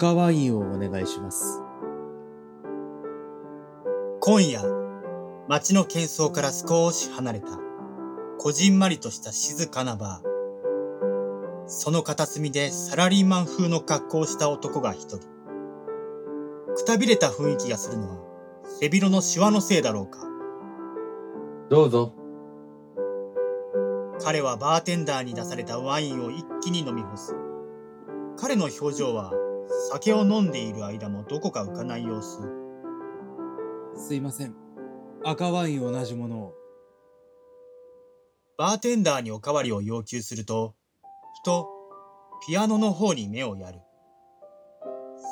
赤ワインをお願いします。今夜、街の喧騒から少し離れた、こじんまりとした静かなバー。その片隅でサラリーマン風の格好をした男が一人。くたびれた雰囲気がするのは、背広のシワのせいだろうか。どうぞ。彼はバーテンダーに出されたワインを一気に飲み干す。彼の表情は、酒を飲んでいる間もどこか浮かない様子。すいません。赤ワイン同じものを。バーテンダーにおかわりを要求すると、ふと、ピアノの方に目をやる。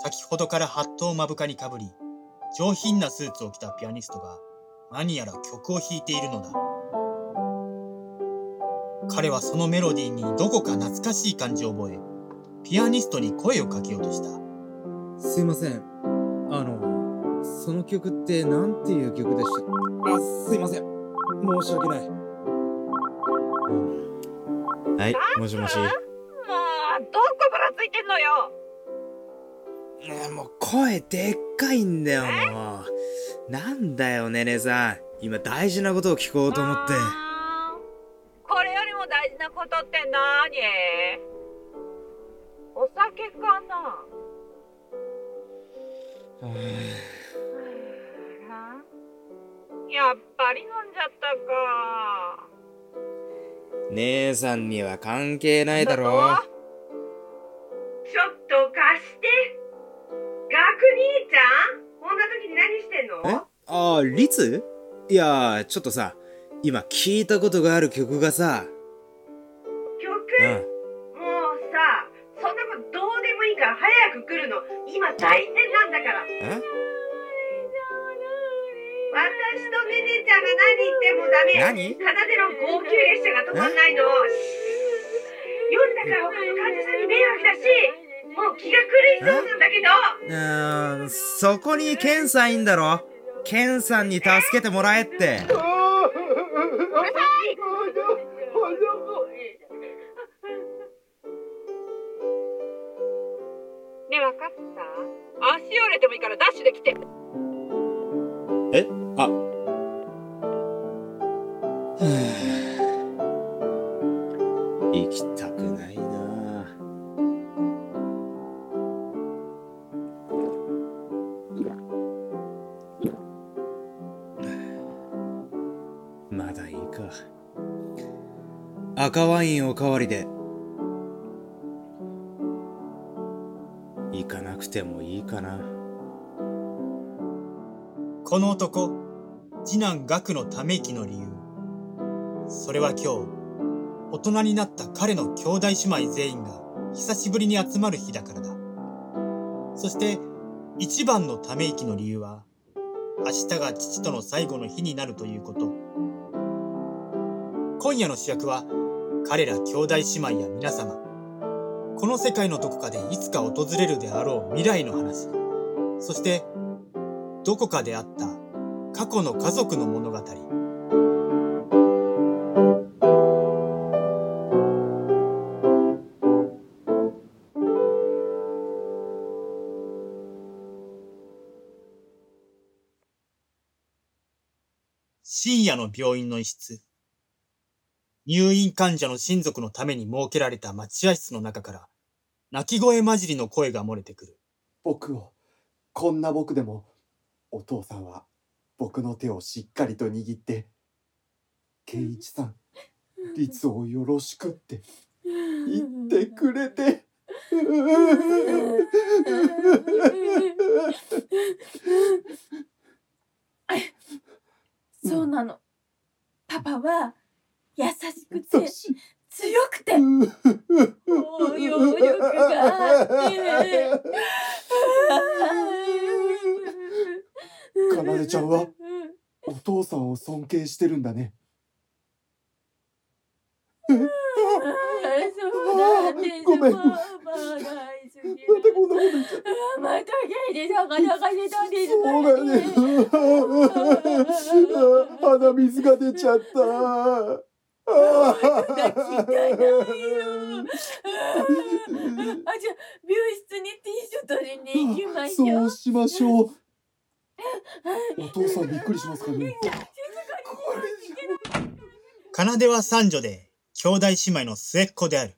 先ほどからハットを目深にかぶり、上品なスーツを着たピアニストが何やら曲を弾いているのだ。彼はそのメロディーにどこか懐かしい感じを覚え、ピアニストに声をかけようとした。すいません。あの、その曲ってなんていう曲でした？あ、すいません。申し訳ない。はい、もしもし。もう、どこぶらついてんのよねえもう声でっかいんだよ、もう。なんだよ、ねねさん。今大事なことを聞こうと思って。やっぱり飲んじゃったか。あ姉さんには関係ないだろちょっと貸して。ガク兄ちゃん？こんな時に何してんの？え？ああ、リツいや、ちょっとさ、今聞いたことがある曲がさ、何？奏での号泣列車が止まんないの。夜だから他の患者さんに迷惑だし、もう気が狂いそうなんだけど。うーん、そこにケンさんいんだろ？ケンさんに助けてもらえって。赤ワインおかわりで。行かなくてもいいかな。この男、次男学のため息の理由。それは今日、大人になった彼の兄弟姉妹全員が久しぶりに集まる日だからだ。そして、一番のため息の理由は、明日が父との最後の日になるということ。今夜の主役は、彼ら兄弟姉妹や皆様。この世界のどこかでいつか訪れるであろう未来の話。そして、どこかであった過去の家族の物語。深夜の病院の一室。入院患者の親族のために設けられた待合室の中から、泣き声混じりの声が漏れてくる。僕をこんな僕でもお父さんは僕の手をしっかりと握って「圭一さん律をよろしく」って言ってくれて そうなの。パパは優しくて強くて包容力があって。かなでちゃんはお父さんを尊敬してるんだねそうなん。ごめんまたこんなこと言っちゃっまたゲイで魚が出たんですそうだよね 鼻水が出ちゃったあ聞かないよ。あ、じゃあ、病室にティッシュ取りに行きましょう。そうしましょう。お父さんびっくりしますかね。奏は三女で、兄弟姉妹の末っ子である。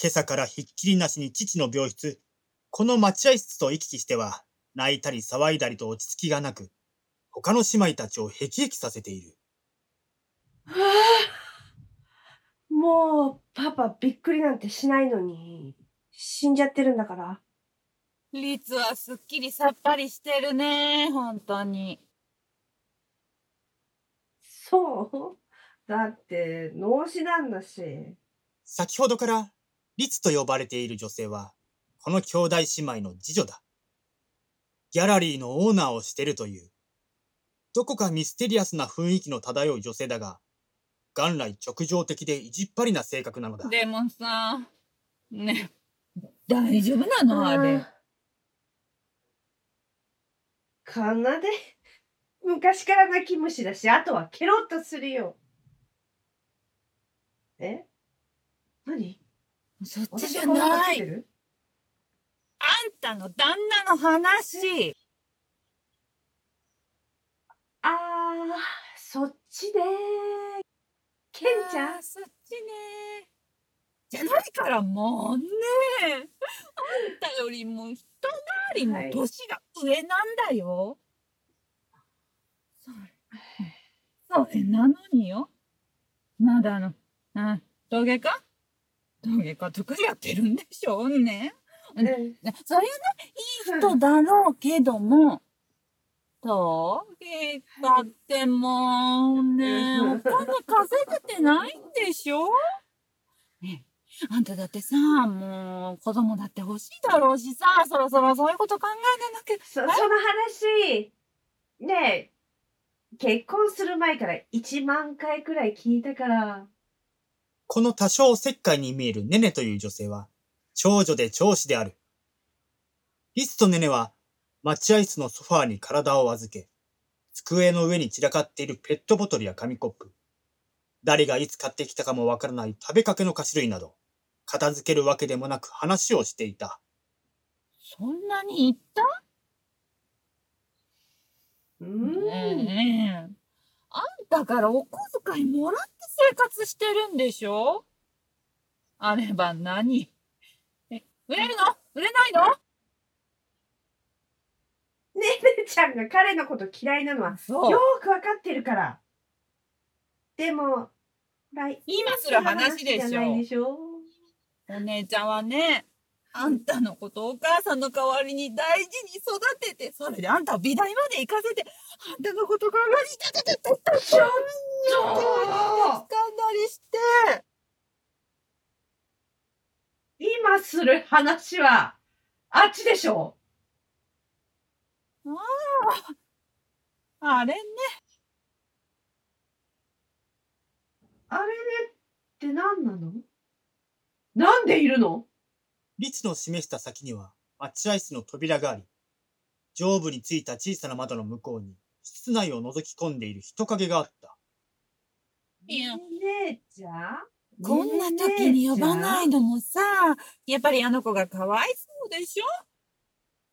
今朝からひっきりなしに父の病室、この待合室と行き来しては、泣いたり騒いだりと落ち着きがなく、他の姉妹たちをへきへきさせている。はあ、もう、パパびっくりなんてしないのに、死んじゃってるんだから。律はすっきりさっぱりしてるね、本当に。そう？だって、脳死なんだし。先ほどから、律と呼ばれている女性は、この兄弟姉妹の次女だ。ギャラリーのオーナーをしてるという、どこかミステリアスな雰囲気の漂う女性だが、元来直情的で意地っ張りな性格なのだ。でもさ、ね、大丈夫なの？あれ。かなで昔から泣き虫だし、あとはケロッとするよ。え？何？そっちじゃなない。あんたの旦那の話。あー、そっちでケンちゃん？そっちね。じゃないからもうね。あんたよりも一回りもはい年が上なんだよ。それ、それなのによ。まだあの、あ、陶芸家？陶芸家とかやってるんでしょうね。うんねそれはね、いい人だろうけども、陶芸家ってもうね、お金稼げてないんでしょ？ねえあんただってさ、もう子供だって欲しいだろうしさ、そろそろそういうこと考えなきゃ。そその話、ねえ、結婚する前から1万回くらい聞いたから。この多少石灰に見えるネネという女性は、長女で長子である。リスとネネは、待合室のソファーに体を預け、机の上に散らかっているペットボトルや紙コップ、誰がいつ買ってきたかもわからない食べかけの菓子類など、片付けるわけでもなく話をしていた。そんなに言った？うーん。ねえ。あんたからお小遣いもらって生活してるんでしょ？あれば何？え、売れるの？売れないの？ねねちゃんが彼のこと嫌いなのはそう。よーくわかってるから。でも、来今する話でしょ。お姉ちゃんはね、あんたのことをお母さんの代わりに大事に育てて、それであんたを美大まで行かせて、あんたのこと考えててててててちょっスカンダリして、今する話は、あっちでしょあれね、あれねって何なの？なんでいるの？律の示した先には待合室の扉があり、上部についた小さな窓の向こうに室内を覗き込んでいる人影があった。いや姉ちゃん。こんな時に呼ばないののもさ、やっぱりあの子がかわいそうでしょ？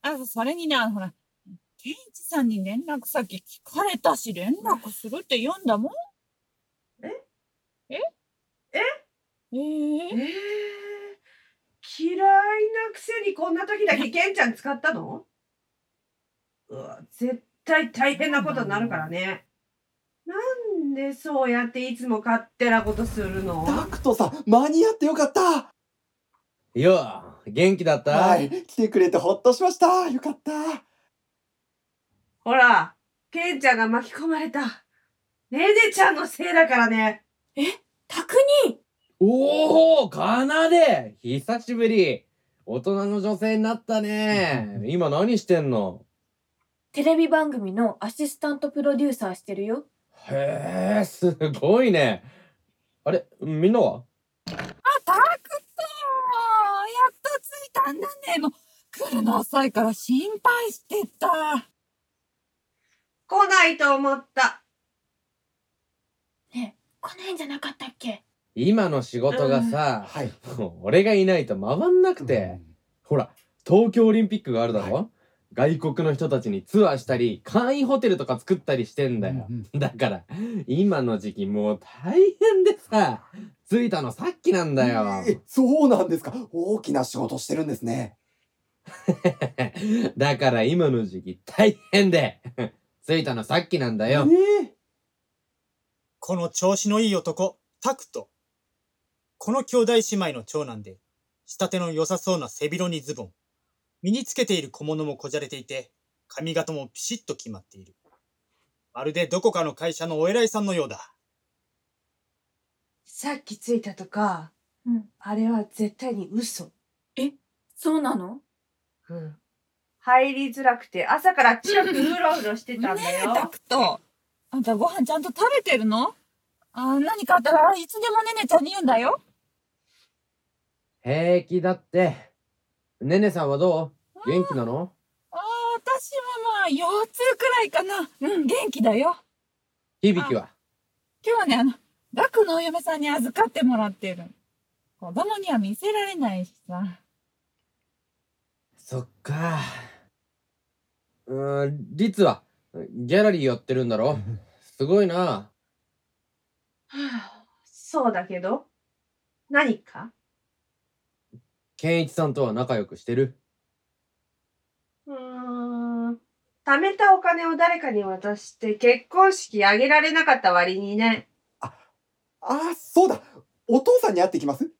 あ、それにね、あのほら、ケンイチさんに連絡先聞かれたし、連絡するって言うんだもん。え？え？え？ええー。ー、嫌いなくせにこんな時だけケンちゃん使ったの？うわ絶対大変なことになるからね。なんでそうやっていつも勝手なことするの？ダクトさん、間に合ってよかった。よあ、元気だった？はい、来てくれてほっとしました。よかったほら、ケンちゃんが巻き込まれた。ねねちゃんのせいだからね。たくに？おお、かなで久しぶり大人の女性になったね今何してんの？テレビ番組のアシスタントプロデューサーしてるよ。へえ、すごいね。あれ、みんなは？あ、タクトやっと着いたんだね。もう、来るの遅いから心配してた。来ないと思った。ねえ、来ないんじゃなかったっけ？今の仕事がさ、はい。もう俺がいないと回んなくて、ほら、東京オリンピックがあるだろ、外国の人たちにツアーしたり、簡易ホテルとか作ったりしてんだよ。うんだから、今の時期もう大変でさ、着いたのさっきなんだよ。えそうなんですか？大きな仕事してるんですね。だから今の時期大変で、着いたのさっきなんだよ。ええこの調子のいい男、タクト。この兄弟姉妹の長男で、仕立ての良さそうな背広にズボン。身につけている小物もこじゃれていて、髪型もピシッと決まっている。まるでどこかの会社のお偉いさんのようだ。さっき着いたとか、うんあれは絶対に嘘。そうなの？うん。入りづらくて朝から近くうろうろしてたんだねえ、よ。タクト。あんたご飯ちゃんと食べてるの？あ何かあったらいつでもねねちゃんに言うんだよ。平気だって。ねねさんはどう？元気なの？あ私はまあ、腰痛くらいかな。うん、元気だよ。響きは？今日はね、あの、ガクのお嫁さんに預かってもらってる。子供には見せられないしさ。そっか。うーん、リツはギャラリーやってるんだろ？すごいな。はあそうだけど、何か？健一さんとは仲良くしてる？うーん。貯めたお金を誰かに渡して結婚式あげられなかった割にね。ああ、そうだ。お父さんに会ってきます？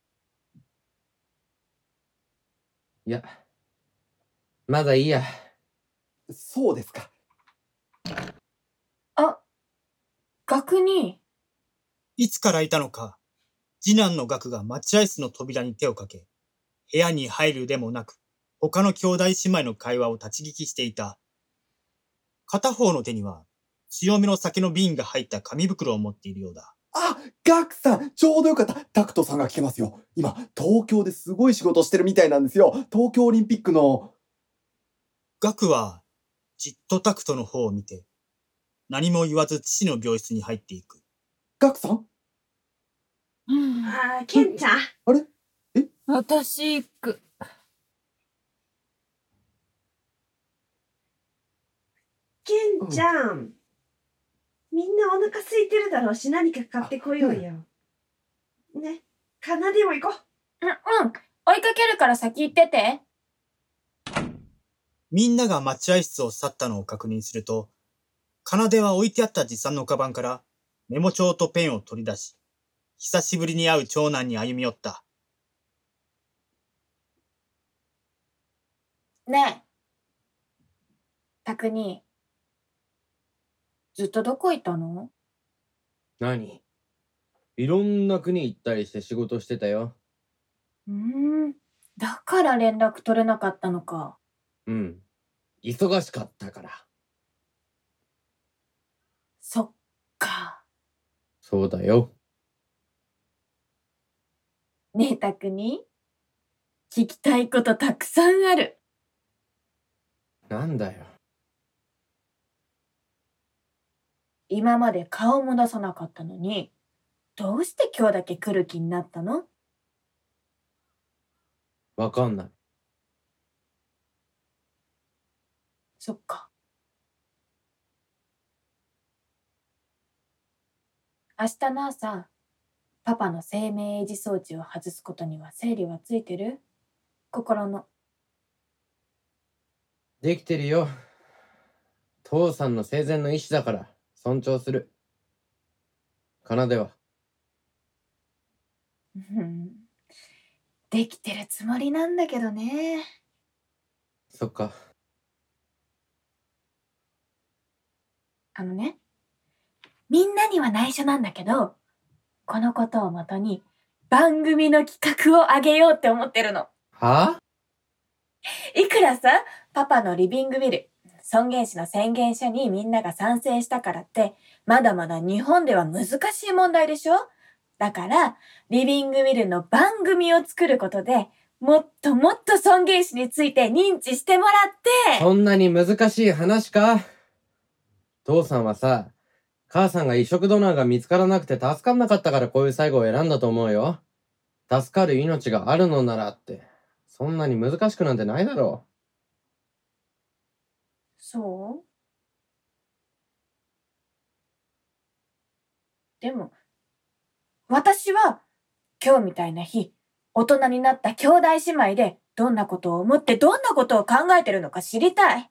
いや、まだいいや。そうですか。あ、学に、いつからいたのか、次男のガクが待合室の扉に手をかけ、部屋に入るでもなく、他の兄弟姉妹の会話を立ち聞きしていた。片方の手には、強めの酒の瓶が入った紙袋を持っているようだ。あ、ガクさん、ちょうどよかった。タクトさんが来てますよ。今、東京ですごい仕事してるみたいなんですよ。東京オリンピックの。ガクは、じっとタクトの方を見て、何も言わず父の病室に入っていく。ガクさん？うんああ、ケンちゃん。私行く。ケンちゃん。みんなお腹空いてるだろうし何か買ってこようよ。ね。かなでも行こう。うん、うん。追いかけるから先行ってて。みんなが待合室を去ったのを確認すると、奏は置いてあった持参のカバンからメモ帳とペンを取り出し、久しぶりに会う長男に歩み寄った。ねえ。たくに、ずっとどこいたの？何？いろんな国行ったりして仕事してたよ。うーん。だから連絡取れなかったのか。うん。忙しかったから。そっか。そうだよ。ねえ、たくに。聞きたいことたくさんある。なんだよ。今まで顔も出さなかったのに、どうして今日だけ来る気になったの？わかんない。そっか。明日の朝、パパの生命維持装置を外すことには整理はついてる？心の。できてるよ。父さんの生前の意志だから尊重する。奏はうんできてるつもりなんだけどね。そっか。あのね、みんなには内緒なんだけど、このことをもとに番組の企画をあげようって思ってるの。は？いくらさ、パパのリビングビル、尊厳死の宣言書にみんなが賛成したからって、まだまだ日本では難しい問題でしょ？だから、リビングビルの番組を作ることで、もっともっと尊厳死について認知してもらって、そんなに難しい話か？父さんはさ、母さんが移植ドナーが見つからなくて助かんなかったからこういう最後を選んだと思うよ。助かる命があるのならって、そんなに難しくなんてないだろうそう？でも、私は今日みたいな日、大人になった兄弟姉妹でどんなことを思ってどんなことを考えてるのか知りたい。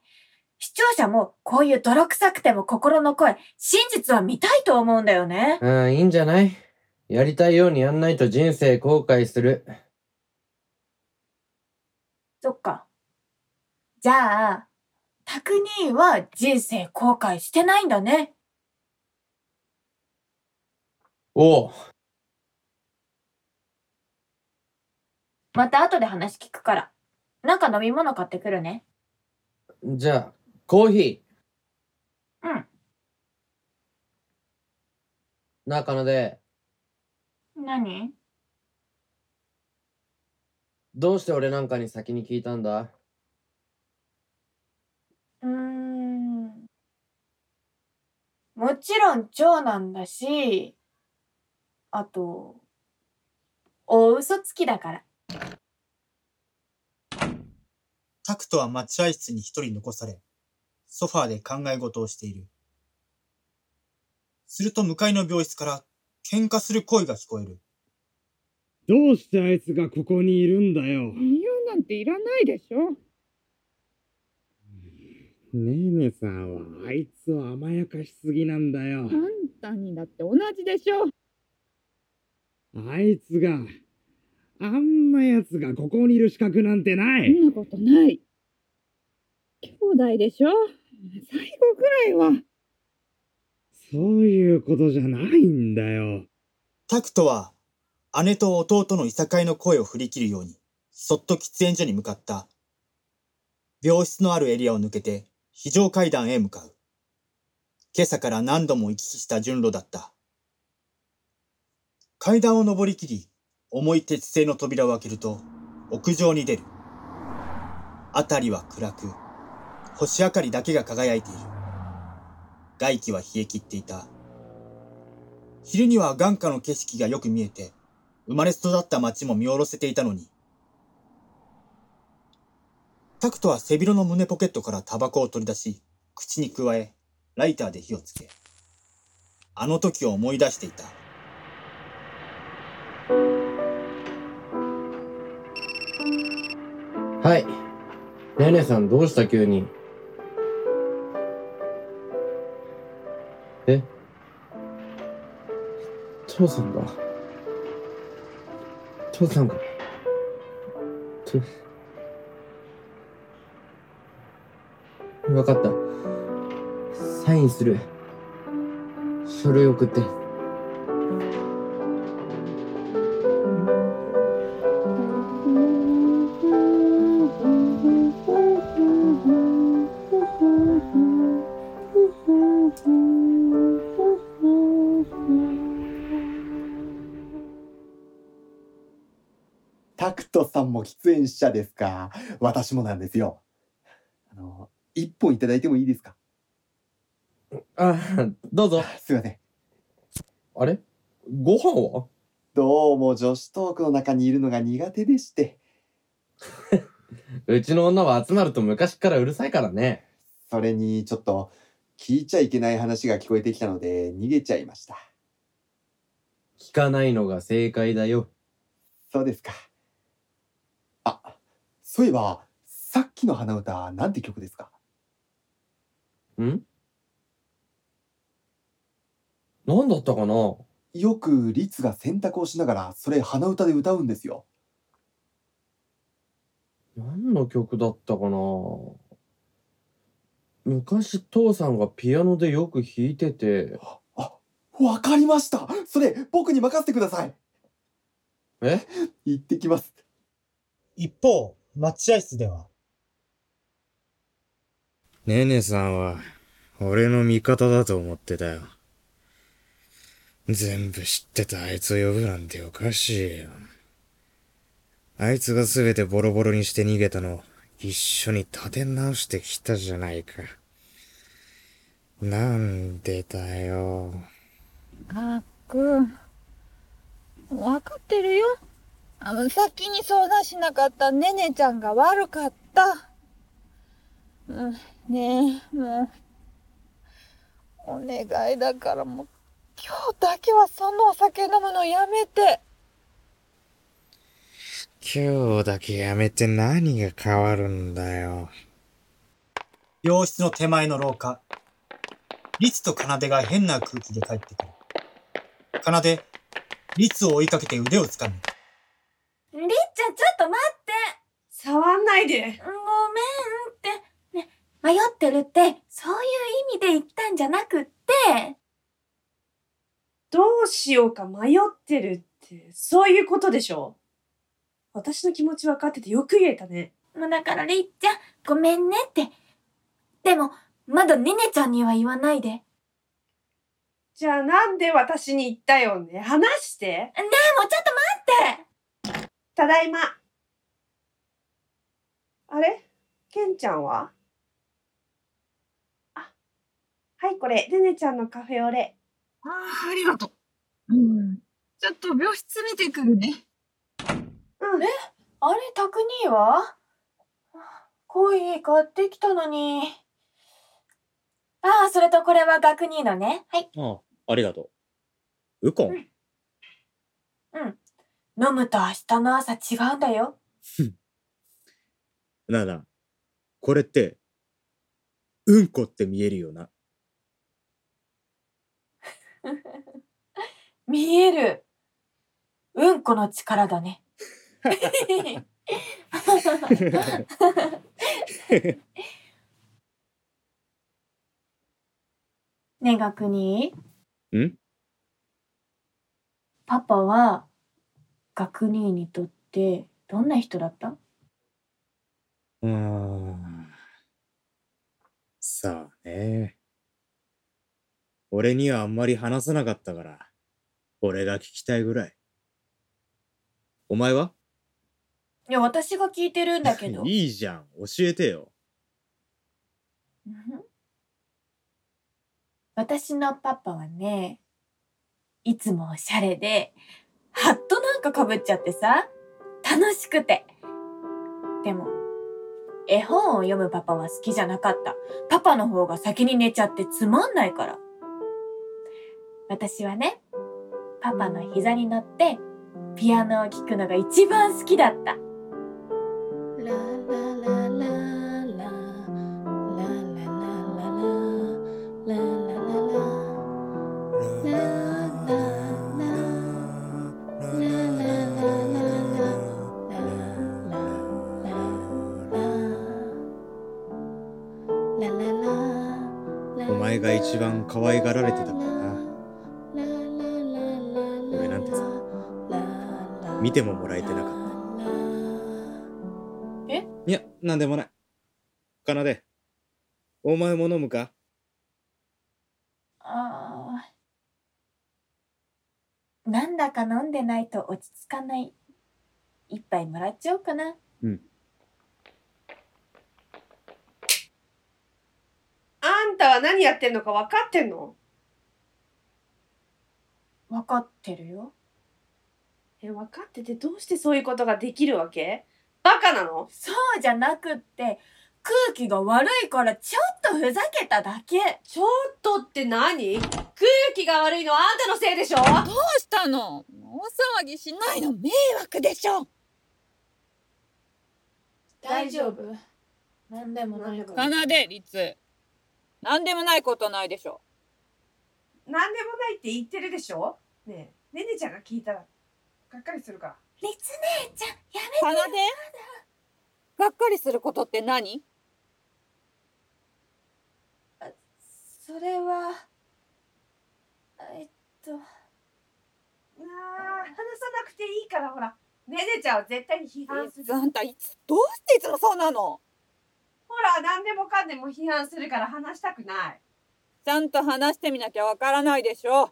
視聴者もこういう泥臭くても心の声、真実は見たいと思うんだよね。う。うん、いいんじゃない？やりたいようにやんないと人生後悔する。そっか。じゃあ、タク兄は人生後悔してないんだね。おう。また後で話聞くから。なんか飲み物買ってくるね。じゃあ、コーヒー。うん。中野で、何？どうして俺なんかに先に聞いたんだ？うーん。もちろん長男だし、あと、大嘘つきだから。タクトは待合室に一人残され、ソファーで考え事をしている。すると向かいの病室から喧嘩する声が聞こえる。どうしてあいつがここにいるんだよ。理由なんていらないでしょねえねさんはあいつを甘やかしすぎなんだよあ。んたにだって同じでしょあいつが、あんな奴がここにいる資格なんてない。そんなことない。兄弟でしょ最後くらいは。そういうことじゃないんだよ。タクトは姉と弟のいさかいの声を振り切るように、そっと喫煙所に向かった。病室のあるエリアを抜けて非常階段へ向かう。今朝から何度も行き来した順路だった。階段を登りきり、重い鉄製の扉を開けると、屋上に出る。辺りは暗く、星明かりだけが輝いている。外気は冷え切っていた。昼には眼下の景色がよく見えて、生まれ育った町も見下ろせていたのに。タクトは背広の胸ポケットからタバコを取り出し、口に加え、ライターで火をつけ、あの時を思い出していた。はい。ねねさんどうした急に？え？父さんが？父さんが？とわかった。サインする。書類送って。喫煙者ですか？私もなんですよ。あの、一本いただいてもいいですか？あ、どうぞ。すいません。あれ？ご飯は？どうも女子トークの中にいるのが苦手でして。うちの女は集まると昔からうるさいからね。それにちょっと聞いちゃいけない話が聞こえてきたので逃げちゃいました。聞かないのが正解だよ。そうですか。あ、そういえば、さっきの花歌なんて曲ですか？ん？なんだったかな？よくリツが洗濯をしながらそれ鼻歌で歌うんですよ。何の曲だったかな？昔父さんがピアノでよく弾いてて。あ、わかりました。それ僕に任せてください。え？行ってきます。一方、待合室では、ねねさんは、俺の味方だと思ってたよ。全部知ってたあいつを呼ぶなんておかしいよ。あいつが全てボロボロにして逃げたのを一緒に立て直してきたじゃないか。なんでだよ。がっくん。わかってるよ。あの、先に相談しなかったねねちゃんが悪かった。うん、ねえ、もう。お願いだからもう、今日だけはそのお酒飲むのやめて。今日だけやめて何が変わるんだよ。病室の手前の廊下。律と奏が変な空気で帰ってくる。奏、律を追いかけて腕を掴む。りっちゃん、ちょっと待って触んないで。ごめんって。ね、迷ってるって、そういう意味で言ったんじゃなくって。どうしようか迷ってるって、そういうことでしょ私の気持ち分かっててよく言えたね。もうだからりっちゃん、ごめんねって。でも、まだねねちゃんには言わないで。ねじゃあなんで私に言ったよね話して。え、もうちょっと待ってただいま。あれ？ケンちゃんは？あ、はい、これ、ねねちゃんのカフェオレ。ああ、ありがとう。うん。ちょっと病室見てくるね。うん。あれ、たく兄は？コーヒー買ってきたのに。ああ、それとこれは学兄のね。はい。ああ、ありがとう。ウコン？飲むと明日の朝違うんだよ。なあなあ、これって、うんこって見えるよな。見える。うんこの力だね。ねえ、学兄。ん？パパは、学兄にとってどんな人だった？うーん。さあね。俺にはあんまり話さなかったから、俺が聞きたいぐらい。お前は？いや、私が聞いてるんだけど。いいじゃん、教えてよ。うん私のパパはね、いつもおしゃれで、ハットなんかかぶっちゃってさ、楽しくて。でも、絵本を読むパパは好きじゃなかった。パパの方が先に寝ちゃってつまんないから。私はね、パパの膝に乗って、ピアノを聴くのが一番好きだった。お前が一番可愛がられてたからな。俺なんてさ、見てももらえてなかった。え？いや、なんでもない。かなで、お前も飲むか？あーなんだか飲んでないと落ち着かない。一杯もらっちゃおうかな。あんたは何やってんのか分かってんの？わかってるよ。え、分かっててどうしてそういうことができるわけ？バカなの？そうじゃなくって、空気が悪いからちょっとふざけただけ。ちょっとって何？空気が悪いのはあんたのせいでしょ？どうしたの？大騒ぎしないの？迷惑でしょ？大丈夫。なんでもない。かなで、律。なんでもないことないでしょ。何でもないって言ってるでしょ？ねえ、ねねちゃんが聞いたら、がっかりするから。りつ姉ちゃん、やめかなでがっかりすることって何？それは、えっと、なあ、話さなくていいからほら、ねねちゃんは絶対に批判する。あんたいつ、どうしていつもそうなの？ほら、何でもかんでも批判するから話したくない。ちゃんと話してみなきゃわからないでしょ。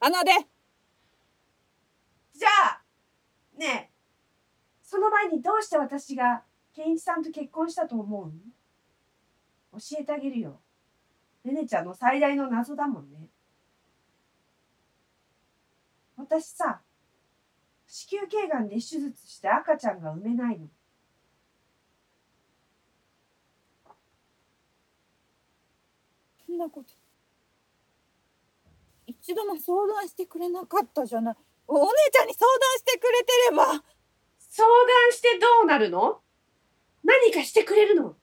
かなでじゃあ、ねえ、その前にどうして私が健一さんと結婚したと思う教えてあげるよ。ねねちゃんの最大の謎だもんね。私さ、子宮頸がんで手術して赤ちゃんが産めないの。そんなこと。一度も相談してくれなかったじゃない。おお姉ちゃんに相談してくれてれば。相談してどうなるの？何かしてくれるの？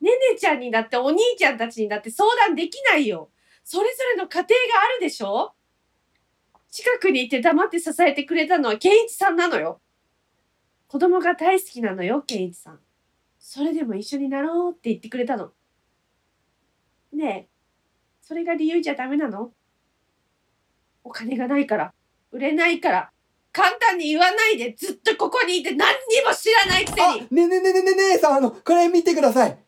ねねちゃんにだってお兄ちゃんたちにだって相談できないよ。それぞれの家庭があるでしょ？近くにいて黙って支えてくれたのは健一さんなのよ。子供が大好きなのよ、健一さん。それでも一緒になろうって言ってくれたの。ねえ、それが理由じゃダメなの？お金がないから、売れないから、簡単に言わないでずっとここにいて何にも知らないくせあにねねねねね姉さんあのこれ見てください。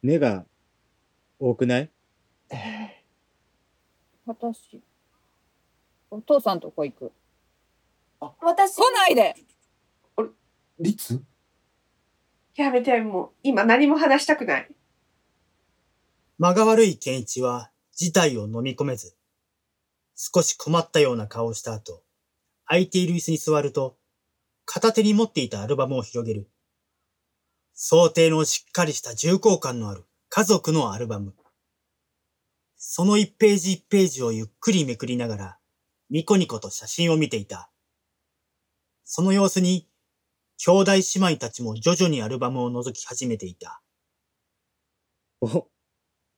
目が多くない？私。お父さんとこ行く。私来ないで。律？やめて、もう、今何も話したくない。間が悪い健一は事態を飲み込めず、少し困ったような顔をした後、空いている椅子に座ると、片手に持っていたアルバムを広げる。想定のしっかりした重厚感のある家族のアルバム。その一ページ一ページをゆっくりめくりながら、ニコニコと写真を見ていた。その様子に、兄弟姉妹たちも徐々にアルバムを覗き始めていた。お、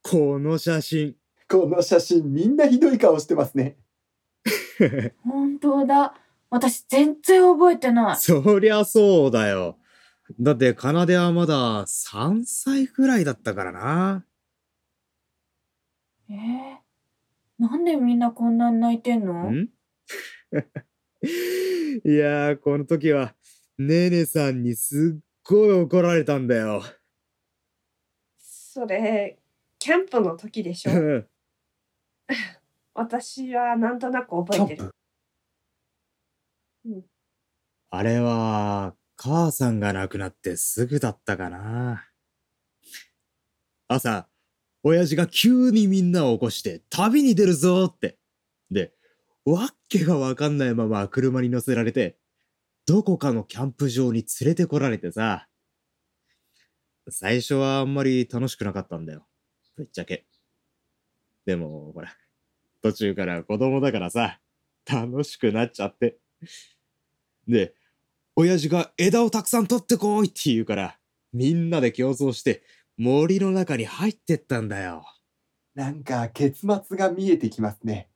この写真。この写真みんなひどい顔してますね 本当だ。私全然覚えてない。そりゃそうだよ。だって、奏はまだ3歳くらいだったからな。えー、なんでみんなこんなに泣いてんの？ん？いやー、この時は、ねねさんにすっごい怒られたんだよ。それ、キャンプの時でしょ？私はなんとなく覚えてる。あれは、母さんが亡くなってすぐだったかな。朝、親父が急にみんなを起こして旅に出るぞーって。で、わっけがわかんないまま車に乗せられて、どこかのキャンプ場に連れてこられてさ。最初はあんまり楽しくなかったんだよ。ぶっちゃけ。でも、ほら、途中から子供だからさ、楽しくなっちゃって。で、親父が枝をたくさん取ってこいって言うから、みんなで競争して森の中に入ってったんだよ。なんか結末が見えてきますね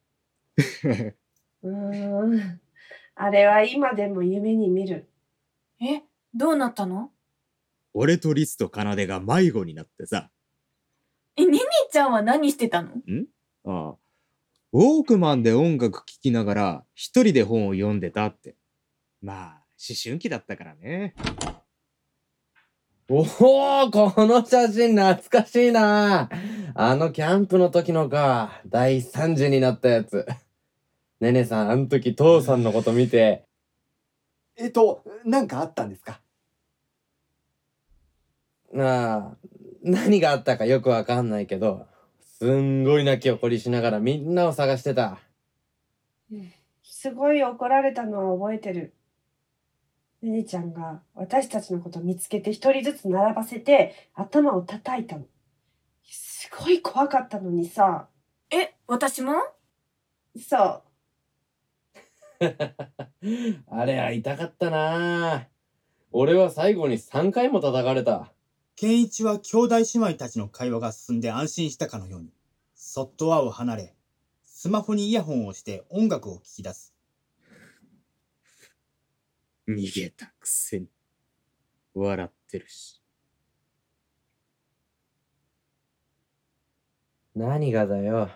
うーん。あれは今でも夢に見る。え、どうなったの？俺とリスと奏が迷子になってさ、え、ねねちゃんは何してたの？ああウォークマンで音楽聴きながら一人で本を読んでたって。まあ、思春期だったからね。おおこの写真懐かしいなあのキャンプの時のか。大惨事になったやつ。ねねさん、あの時父さんのこと見て、えっとなんかあったんですか？ああ、何があったかよくわかんないけど、すんごい泣き起こりしながらみんなを探してた。すごい怒られたのは覚えてる。ねねちゃんが私たちのこと見つけて一人ずつ並ばせて頭を叩いたの。すごい怖かったのにさ。え、私も？そう。あれは痛かったな俺は最後に3回も叩かれた。健一は兄弟姉妹たちの会話が進んで安心したかのように、そっと輪を離れ、スマホにイヤホンをして音楽を聴き出す。逃げたくせに。笑ってるし。何がだよ。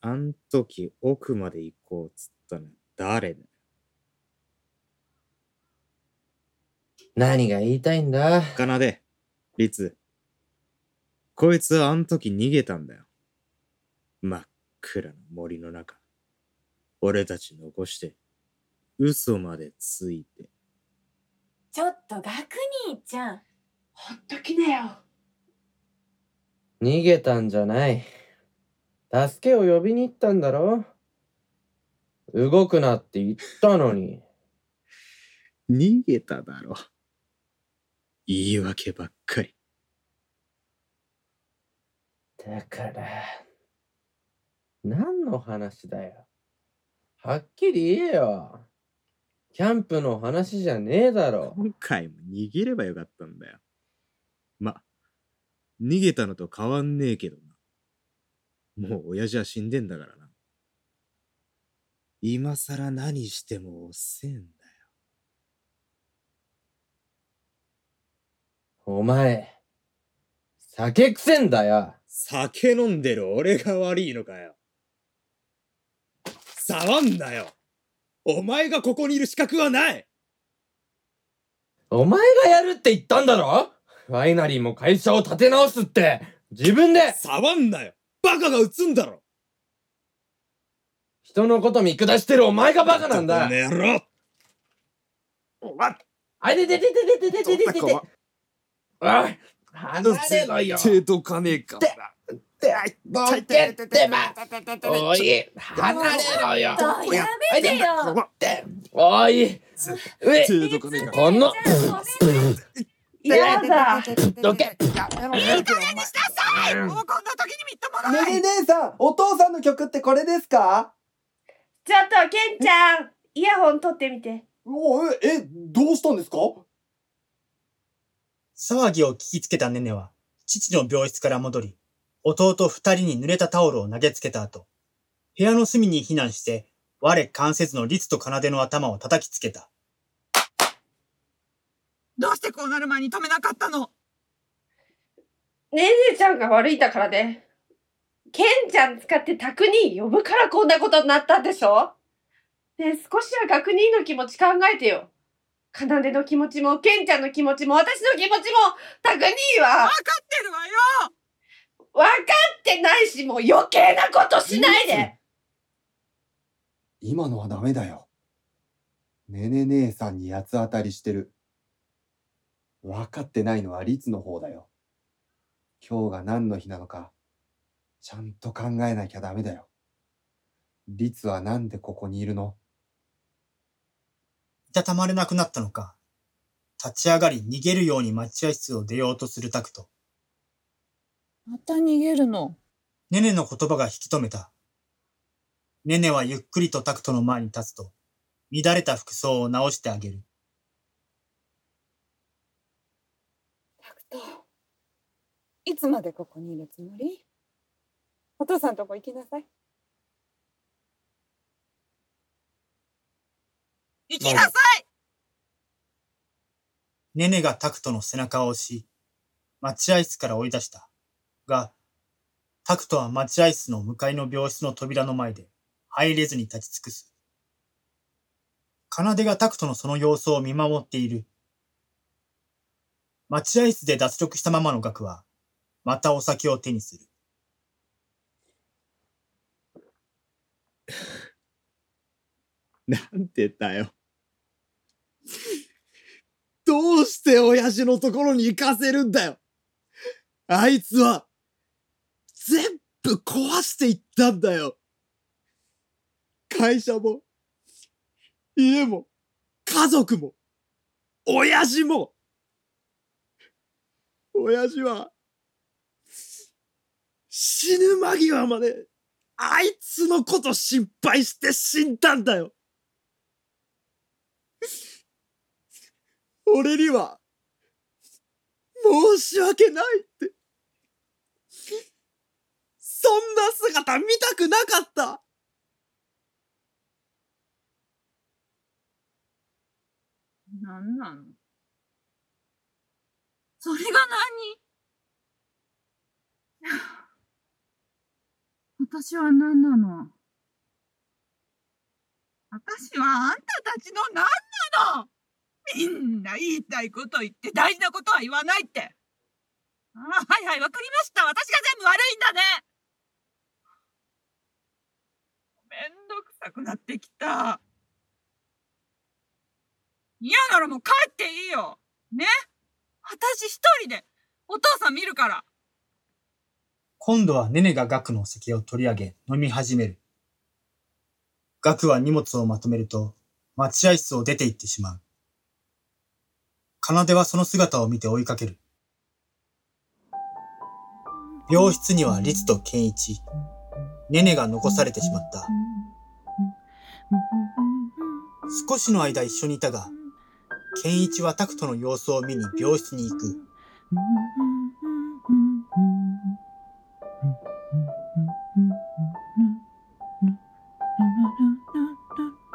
あん時奥まで行こうっつったの誰だよ。何が言いたいんだ？奏で、律。こいつはあん時逃げたんだよ。真っ暗な森の中。俺たち残して、嘘までついて。ちょっと学兄ちゃん。ほっときなよ。逃げたんじゃない。助けを呼びに行ったんだろ？動くなって言ったのに。逃げただろ。言い訳ばっかり。だから、何の話だよ。はっきり言えよ。キャンプの話じゃねえだろ。今回も逃げればよかったんだよ。ま、逃げたのと変わんねえけどな。もう親父は死んでんだからな。今更何しても遅えんだよ。お前、酒くせんだよ。酒飲んでる俺が悪いのかよ。触んなよ。お前がここにいる資格はない。お前がやるって言ったんだろ？ワイナリーも会社を立て直すって、自分で。触んなよ。バカが撃つんだろ人のこと見下してるお前がバカなんだ。この野郎あいででででででででででおい離れろよ手とかねえかボケってばおい離れろよやめてよおいえ手とかねえかこのやだ。どけもうこんな時にみっともないねね姉さん、お父さんの曲ってこれですかちょっと、ケンちゃん、イヤホン取ってみて。おえ、え、どうしたんですか？騒ぎを聞きつけたネネは、父の病室から戻り、弟二人に濡れたタオルを投げつけた後、部屋の隅に避難して、我関せずの律と奏の頭を叩きつけた。どうしてこうなる前に止めなかったの？ねねちゃんが悪いだからで。ケンちゃん使って宅に呼ぶからこんなことになったんでしょ？ねえ少しは学人の気持ち考えてよ。奏の気持ちも、ケンちゃんの気持ちも、私の気持ちも、宅にはわかってるわよ分かってないし、もう余計なことしないで今のはダメだよ。ねね姉さんに八つ当たりしてる。分かってないのは律の方だよ。今日が何の日なのか、ちゃんと考えなきゃダメだよ。律はなんでここにいるの？いたたまれなくなったのか、立ち上がり逃げるように待合室を出ようとするタクト。また逃げるの？ネネの言葉が引き止めた。ネネはゆっくりとタクトの前に立つと、乱れた服装を直してあげる。タクト。いつまでここにいるつもり？お父さんとこ行きなさい。行きなさいネネがタクトの背中を押し、待合室から追い出した。が、タクトは待合室の向かいの病室の扉の前で入れずに立ち尽くす。奏がタクトのその様子を見守っている。待合室で脱力したままのガクは、またお酒を手にする。なんてだよ。どうして親父のところに行かせるんだよ。あいつは、全部壊していったんだよ。会社も、家も、家族も、親父も。親父は、死ぬ間際まで、あいつのこと心配して死んだんだよ。俺には、申し訳ないって。そんな姿見たくなかった。何なの？それが何？私は何なの？私はあんたたちの何なの？みんな言いたいこと言って大事なことは言わないって。ああ、はいはい、わかりました。私が全部悪いんだね。めんどくさくなってきた。嫌ならもう帰っていいよ。ね？私一人で、お父さん見るから。今度はネネがガクのお酒を取り上げ飲み始める。ガクは荷物をまとめると待合室を出て行ってしまう。奏はその姿を見て追いかける。病室には律と健一、ネネが残されてしまった。少しの間一緒にいたが、健一はタクトの様子を見に病室に行く。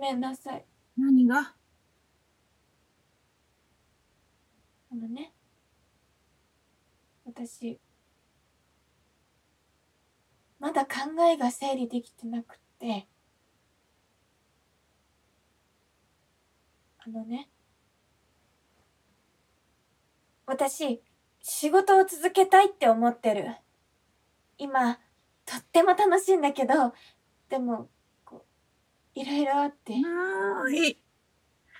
めんなさい。何が？あのね、私、まだ考えが整理できてなくって、あのね、私、仕事を続けたいって思ってる。今、とっても楽しいんだけど、でも、いろいろあって。ああ、いい。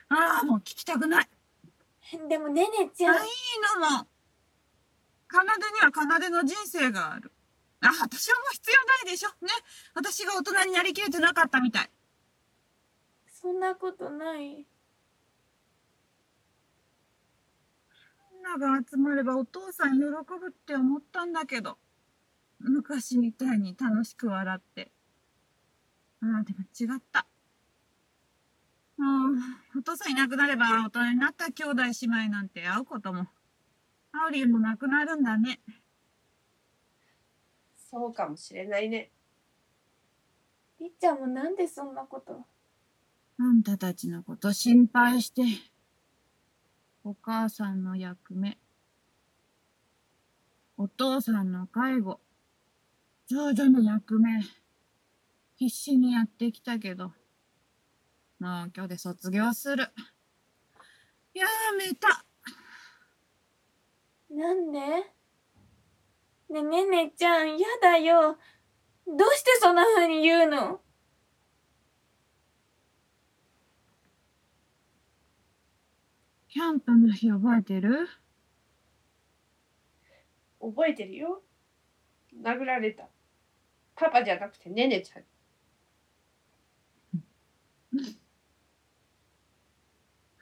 ああ、もう聞きたくない。でもねねちゃん。あ、いいのも。奏には奏の人生がある。あ、私はもう必要ないでしょ。ね。私が大人になりきれてなかったみたい。そんなことない。みんなが集まればお父さん喜ぶって思ったんだけど。昔みたいに楽しく笑って。ああ、でも違った。もう、お父さんいなくなれば大人になった兄弟姉妹なんて会うことも、会う理由もなくなるんだね。そうかもしれないね。りっちゃんもなんでそんなこと？あんたたちのこと心配して、お母さんの役目、お父さんの介護、長女の役目、必死にやってきたけど、もう今日で卒業する。やめた。なんで？ねねねちゃん、やだよ。どうしてそんな風に言うの？キャンプの日覚えてる？覚えてるよ。殴られた。パパじゃなくてねねちゃん。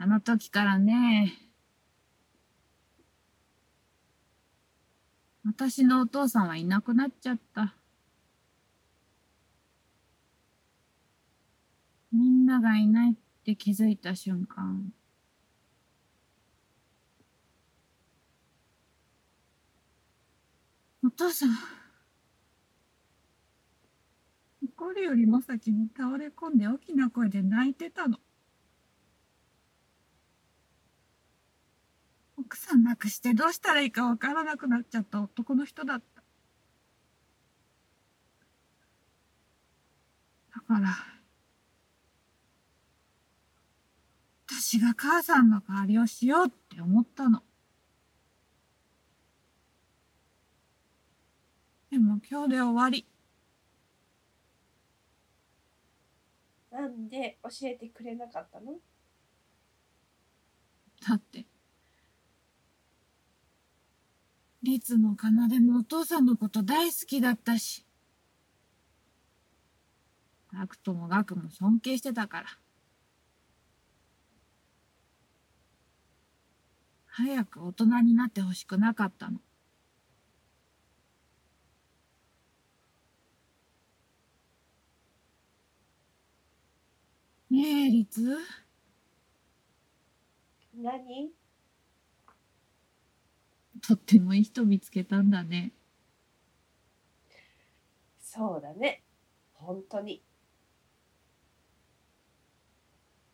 あの時からね、私のお父さんはいなくなっちゃった。みんながいないって気づいた瞬間、お父さん、怒るよりも先に倒れ込んで大きな声で泣いてたの。奥さん亡くしてどうしたらいいかわからなくなっちゃった男の人だった。だから、私が母さんの代わりをしようって思ったの。でも今日で終わり。なんで教えてくれなかったの？だって、律も奏もお父さんのこと大好きだったし、悪とも学も尊敬してたから。早く大人になってほしくなかったの。ねねえ、リツ？何？とってもいい人見つけたんだね。そうだね。本当に。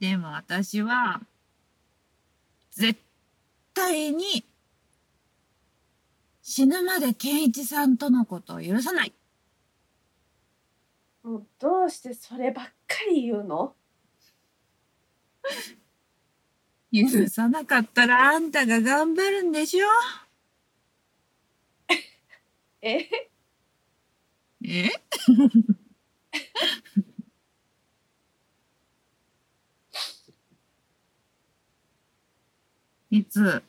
でも私は、絶対に、死ぬまで健一さんとのことを許さない。もうどうしてそればっかり言うの？許さなかったらあんたが頑張るんでしょ？え？え？いつ？ん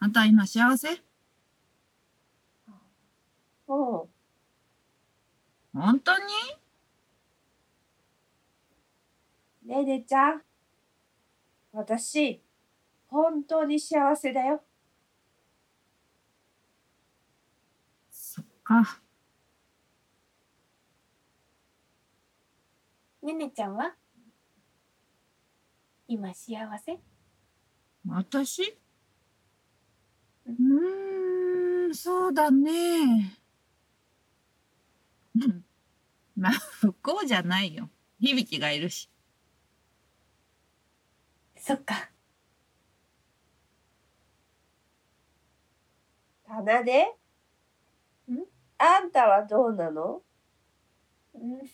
あんた今幸せ？うん。本当に？ねえねちゃん。私、本当に幸せだよ。そっか。ねねちゃんは？今幸せ？私？うーん、そうだね。うん。まあ、不幸じゃないよ。響がいるし。そっか。かなでん？あんたはどうなの？うん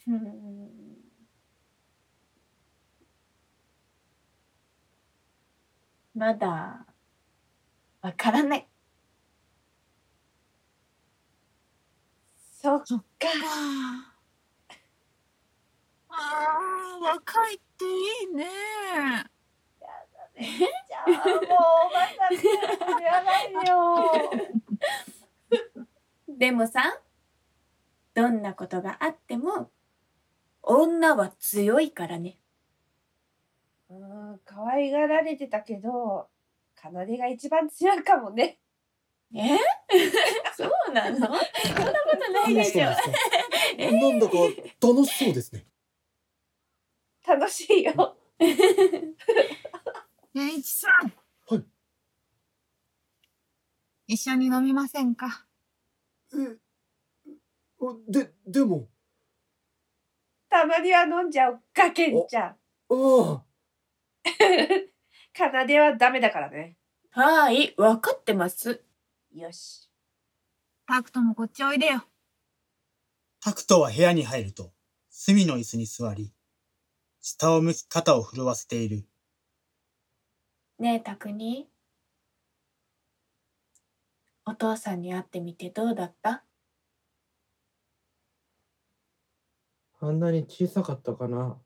まだ、わからない。そっそっか。ああ、若いっていいね。じゃあもうおばさんってやないよ。でもさ、どんなことがあっても、女は強いからね。うん、可愛がられてたけど、かなでが一番強いかもね。え？そうなの？そんなことないでしょ。えなんだか楽しそうですね。楽しいよ。健一さん。はい。一緒に飲みませんか？え、で、でも、たまには飲んじゃおっか、けんちゃん。ああ、かなではダメだからね。はい、わかってます。よし。タクトもこっちおいでよ。タクトは部屋に入ると、隅の椅子に座り、下を向き肩を震わせている。ねえ、たくに。お父さんに会ってみてどうだった？あんなに小さかったかな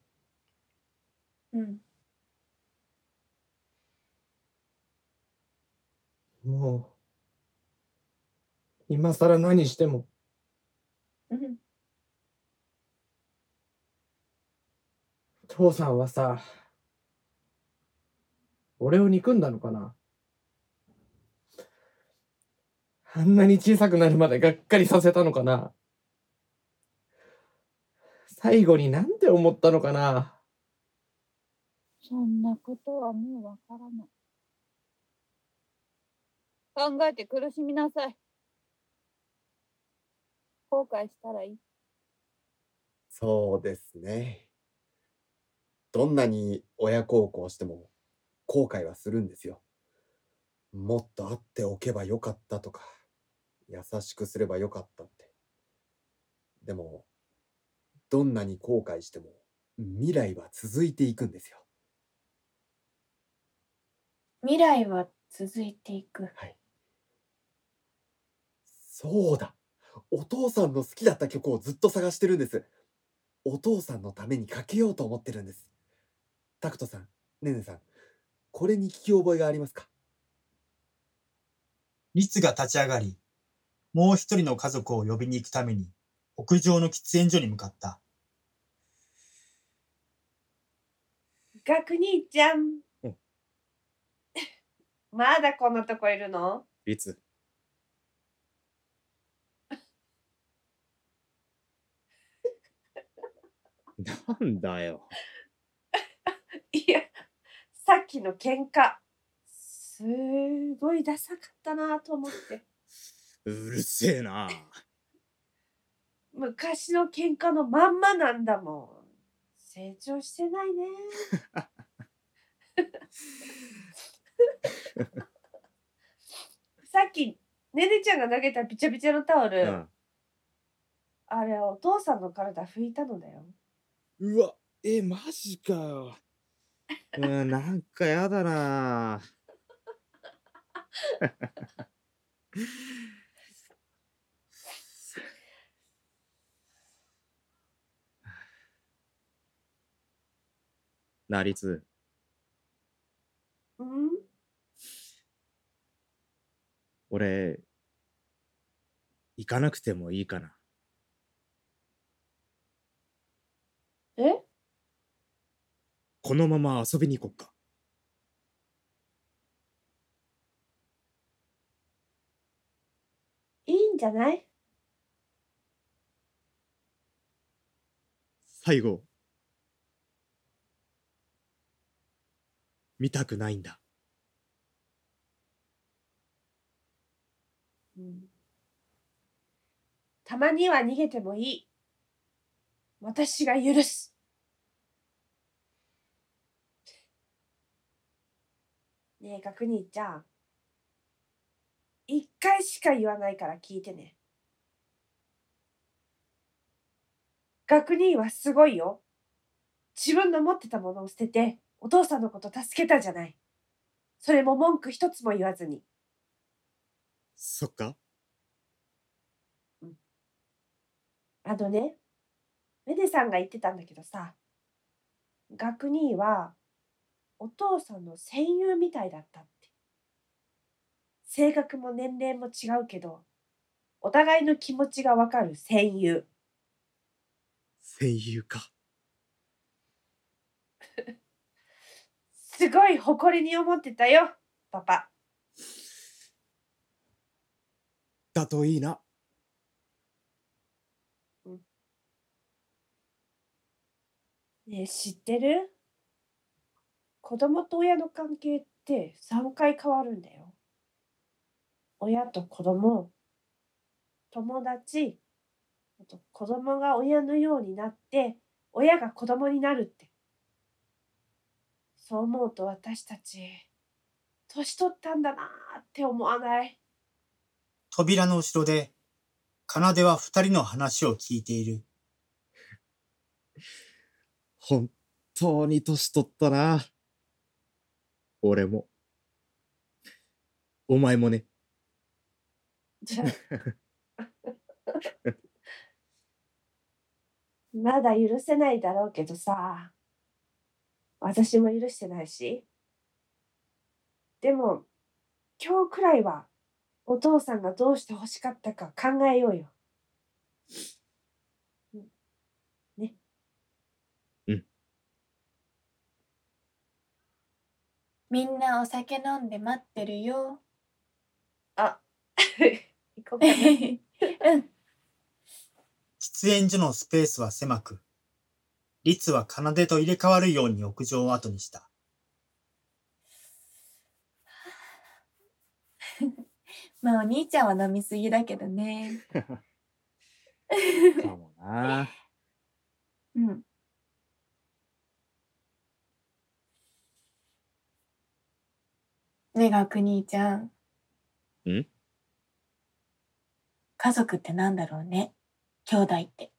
うん。もう、今更何しても、うん。父さんはさ、俺を憎んだのかな？あんなに小さくなるまでがっかりさせたのかな？最後になんて思ったのかな？そんなことはもうわからない。考えて苦しみなさい。後悔したらいい。そうですね。どんなに親孝行しても後悔はするんですよ。もっと会っておけばよかったとか、優しくすればよかったって。でも、どんなに後悔しても未来は続いていくんですよ。未来は続いていく。はい。そうだ。お父さんの好きだった曲をずっと探してるんです。お父さんのためにかけようと思ってるんです。タクトさん、ねねさん、これに聞き覚えがありますか？律が立ち上がり、もう一人の家族を呼びに行くために、屋上の喫煙所に向かった。学兄ちゃん。うん まだこんなとこいるの？いつ なんだよ。いや、さっきの喧嘩、すごいダサかったなと思って。うるせえな。昔の喧嘩のまんまなんだもん。成長してないね。さっき、ねねちゃんが投げたびちゃびちゃのタオル、うんあれはお父さんの体拭いたのだよ。うわ、え、マジかよ。うん、なんかやだな。なりつ、うん？俺、行かなくてもいいかな。えこのまま遊びに行こっか。いいんじゃない？最後、見たくないんだ。うんたまには逃げてもいい。私が許す。ねえ、学兄ちゃん。一回しか言わないから聞いてね。学兄はすごいよ。自分の持ってたものを捨てて、お父さんのこと助けたじゃない。それも文句一つも言わずに。そっかあのね、メデさんが言ってたんだけどさ、学兄はお父さんの戦友みたいだったって。性格も年齢も違うけど、お互いの気持ちがわかる戦友。戦友か。すごい誇りに思ってたよ、パパ。だといいな。ねえ、知ってる？子供と親の関係って3回変わるんだよ。親と子供、友達、あと子供が親のようになって、親が子供になるって。そう思うと私たち、年取ったんだなーって思わない？扉の後ろで、奏は二人の話を聞いている。本当に年取ったな。俺も。お前もね。じゃあまだ許せないだろうけどさ、私も許してないし。でも、今日くらいはお父さんがどうして欲しかったか考えようよ。うんね。みんなお酒飲んで待ってるよ。あ、行こうかな。うん。喫煙所のスペースは狭く、律は奏と入れ替わるように屋上を後にした。まあお兄ちゃんは飲みすぎだけどね。かもな。うん。ねえ、学兄ちゃん。ん？家族ってなんだろうね。兄弟って。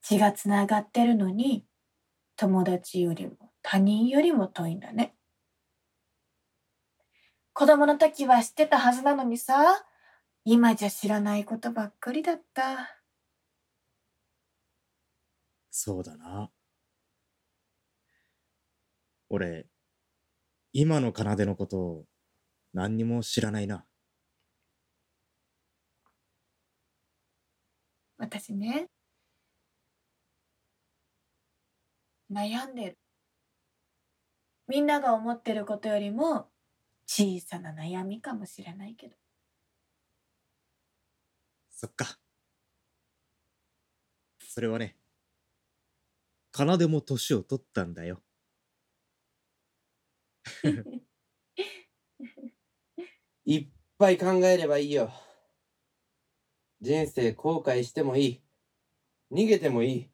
血がつながってるのに、友達よりも他人よりも遠いんだね。子供の時は知ってたはずなのにさ、今じゃ知らないことばっかりだった。そうだな。俺、今の奏のことを何にも知らないな。私ね、悩んでる。みんなが思ってることよりも小さな悩みかもしれないけど。そっか。それはね、奏も年を取ったんだよ。いっぱい考えればいいよ。人生後悔してもいい。逃げてもいい。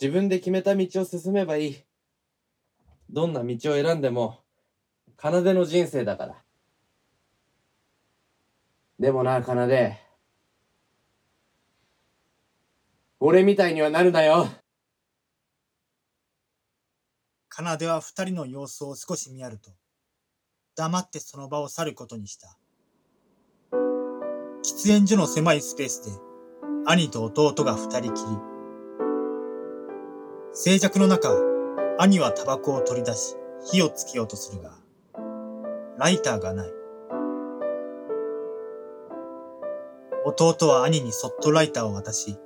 自分で決めた道を進めばいい。どんな道を選んでも、奏の人生だから。でもな、奏。俺みたいにはなるなよ。奏は二人の様子を少し見やると、黙ってその場を去ることにした。喫煙所の狭いスペースで、兄と弟が二人きり。静寂の中、兄はタバコを取り出し、火をつけようとするが、ライターがない。弟は兄にそっとライターを渡し、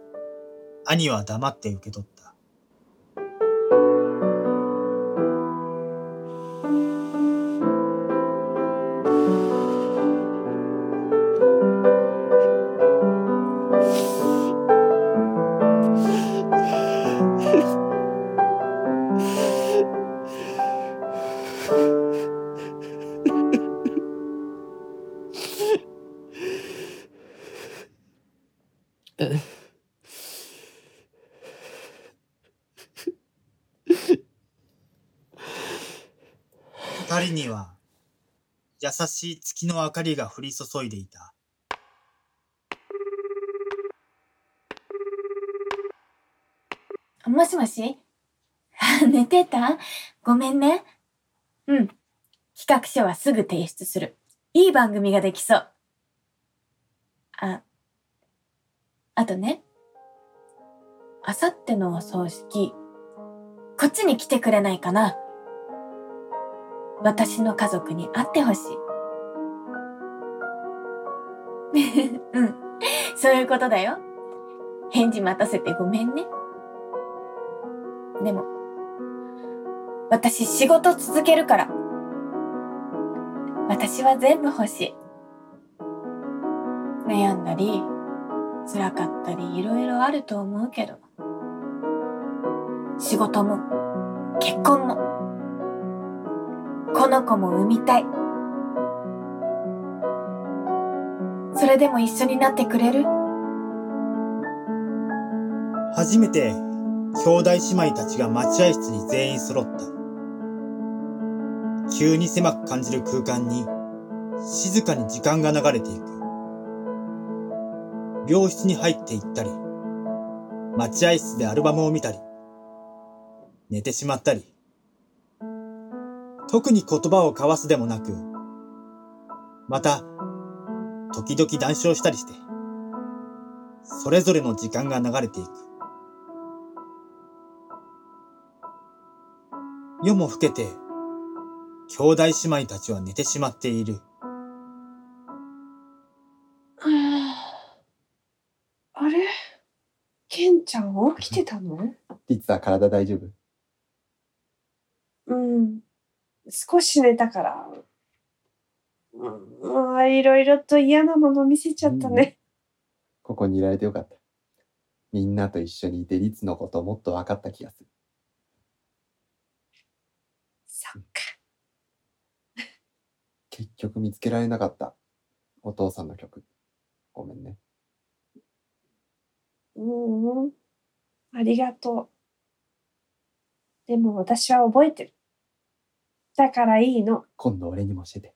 兄は黙って受け取った。優し月の明かりが降り注いでいた。もしもし？寝てた？ごめんね。うん。企画書はすぐ提出する。いい番組ができそう。あ、あとね。あさってのお葬式、こっちに来てくれないかな私の家族に会ってほしい。そういうことだよ。返事待たせてごめんね。でも、私仕事続けるから。私は全部欲しい。悩んだり、辛かったり、いろいろあると思うけど。仕事も、結婚も、この子も産みたい。それでも一緒になってくれる？初めて兄弟姉妹たちが待合室に全員揃った。急に狭く感じる空間に静かに時間が流れていく。病室に入っていったり、待合室でアルバムを見たり、寝てしまったり、特に言葉を交わすでもなく、また、時々談笑したりして、それぞれの時間が流れていく。夜も更けて、兄弟姉妹たちは寝てしまっている。あれ？ケンちゃん起きてたの？実は体大丈夫？うん。少し寝たから。うん、あいろいろと嫌なもの見せちゃったね。ここにいられてよかった。みんなと一緒にいて、リツのことをもっと分かった気がする。そっか。結局見つけられなかった。お父さんの曲。ごめんね。うんうん。ありがとう。でも私は覚えてる。だからいいの。今度俺にも教えて。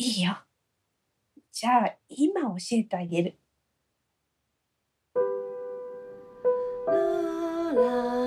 いいよ。じゃあ、今教えてあげる。貝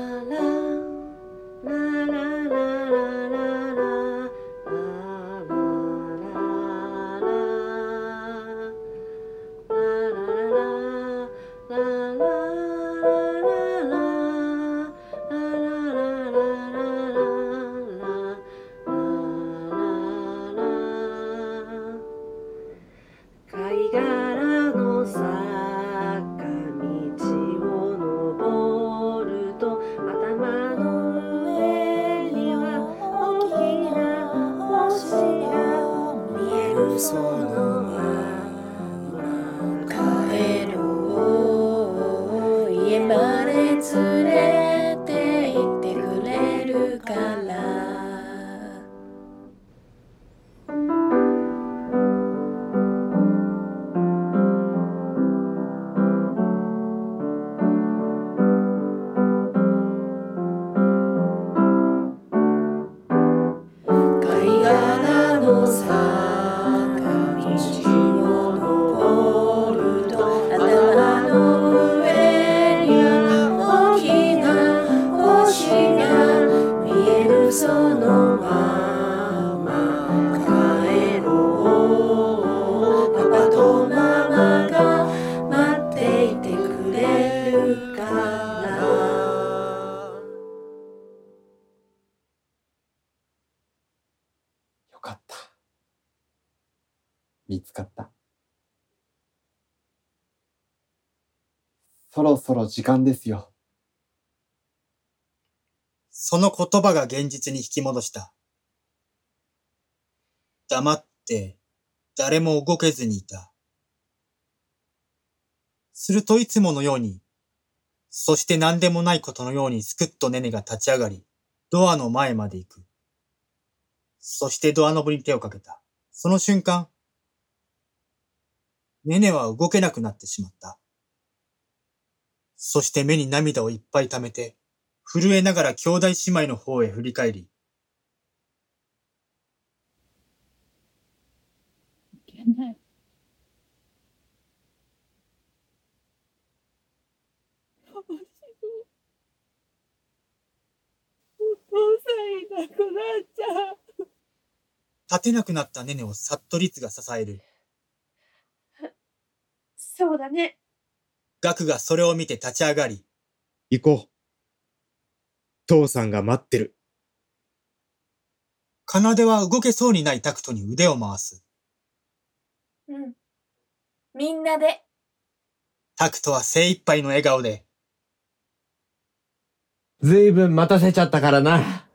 そろ時間ですよ。その言葉が現実に引き戻した。黙って、誰も動けずにいた。するといつものように、そして何でもないことのようにすくっとネネが立ち上がり、ドアの前まで行く。そしてドアノブに手をかけた。その瞬間、ネネは動けなくなってしまった。そして目に涙をいっぱい溜めて、震えながら兄弟姉妹の方へ振り返り、いけない。お父さんいなくなっちゃう。立てなくなったネネをさっとリツが支える。そうだね。ガクがそれを見て立ち上がり、行こう。父さんが待ってる。奏では動けそうにないタクトに腕を回す。うん。みんなで。タクトは精一杯の笑顔で、ずいぶん待たせちゃったからな。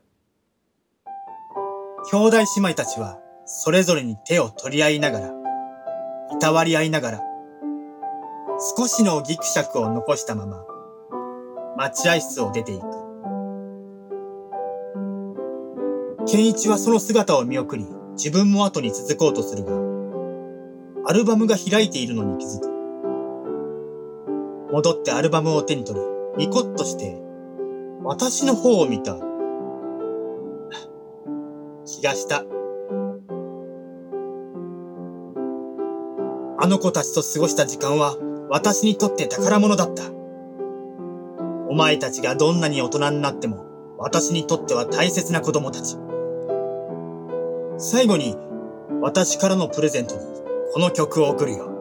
兄弟姉妹たちはそれぞれに手を取り合いながら、いたわり合いながら、少しのギクシャクを残したまま、待合室を出ていく。ケンイチはその姿を見送り、自分も後に続こうとするが、アルバムが開いているのに気づく。戻ってアルバムを手に取り、ニコッとして、私の方を見た。気がした。あの子たちと過ごした時間は私にとって宝物だった。お前たちがどんなに大人になっても私にとっては大切な子供たち。最後に私からのプレゼントにこの曲を送るよ。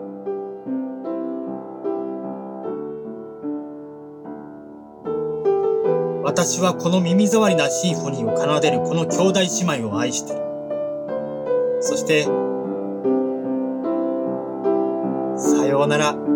私はこの耳障りなシンフォニーを奏でるこの兄弟姉妹を愛してる。そして、さようなら。